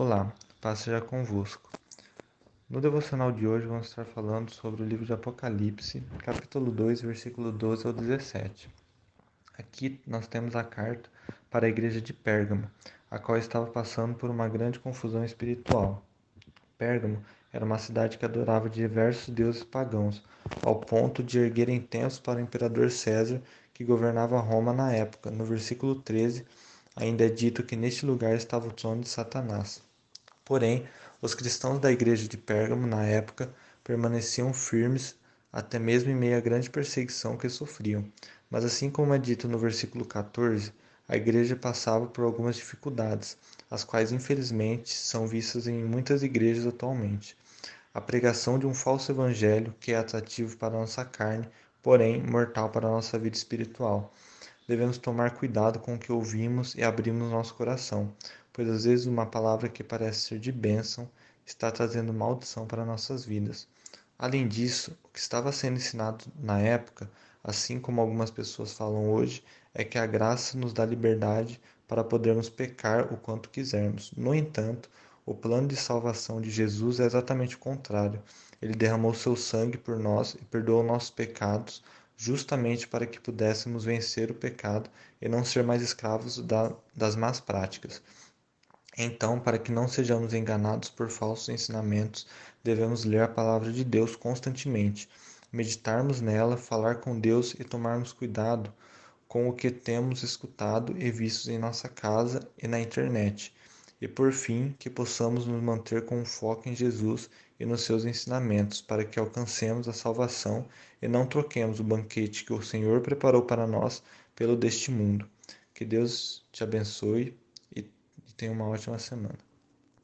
Olá, paz seja convosco. No devocional de hoje vamos estar falando sobre o livro de Apocalipse, capítulo 2, versículo 12 ao 17. Aqui nós temos a carta para a igreja de Pérgamo, a qual estava passando por uma grande confusão espiritual. Pérgamo era uma cidade que adorava diversos deuses pagãos, ao ponto de erguerem templos para o imperador César, que governava Roma na época. No versículo 13, ainda é dito que neste lugar estava o trono de Satanás. Porém, os cristãos da igreja de Pérgamo na época permaneciam firmes até mesmo em meio à grande perseguição que sofriam. Mas assim como é dito no versículo 14, a igreja passava por algumas dificuldades, as quais infelizmente são vistas em muitas igrejas atualmente. A pregação de um falso evangelho que é atrativo para a nossa carne, porém mortal para a nossa vida espiritual. Devemos tomar cuidado com o que ouvimos e abrimos nosso coração, pois às vezes uma palavra que parece ser de bênção está trazendo maldição para nossas vidas. Além disso, o que estava sendo ensinado na época assim como algumas pessoas falam hoje, é que a graça nos dá liberdade para podermos pecar o quanto quisermos. No entanto, o plano de salvação de Jesus é exatamente o contrário. Ele derramou seu sangue por nós e perdoou nossos pecados, justamente para que pudéssemos vencer o pecado e não ser mais escravos da, das más práticas. Então, para que não sejamos enganados por falsos ensinamentos, devemos ler a palavra de Deus constantemente meditarmos nela, falar com Deus e tomarmos cuidado com o que temos escutado e visto em nossa casa e na internet. E por fim, que possamos nos manter com foco em Jesus e nos seus ensinamentos, para que alcancemos a salvação e não troquemos o banquete que o Senhor preparou para nós pelo deste mundo. Que Deus te abençoe tenha uma ótima semana.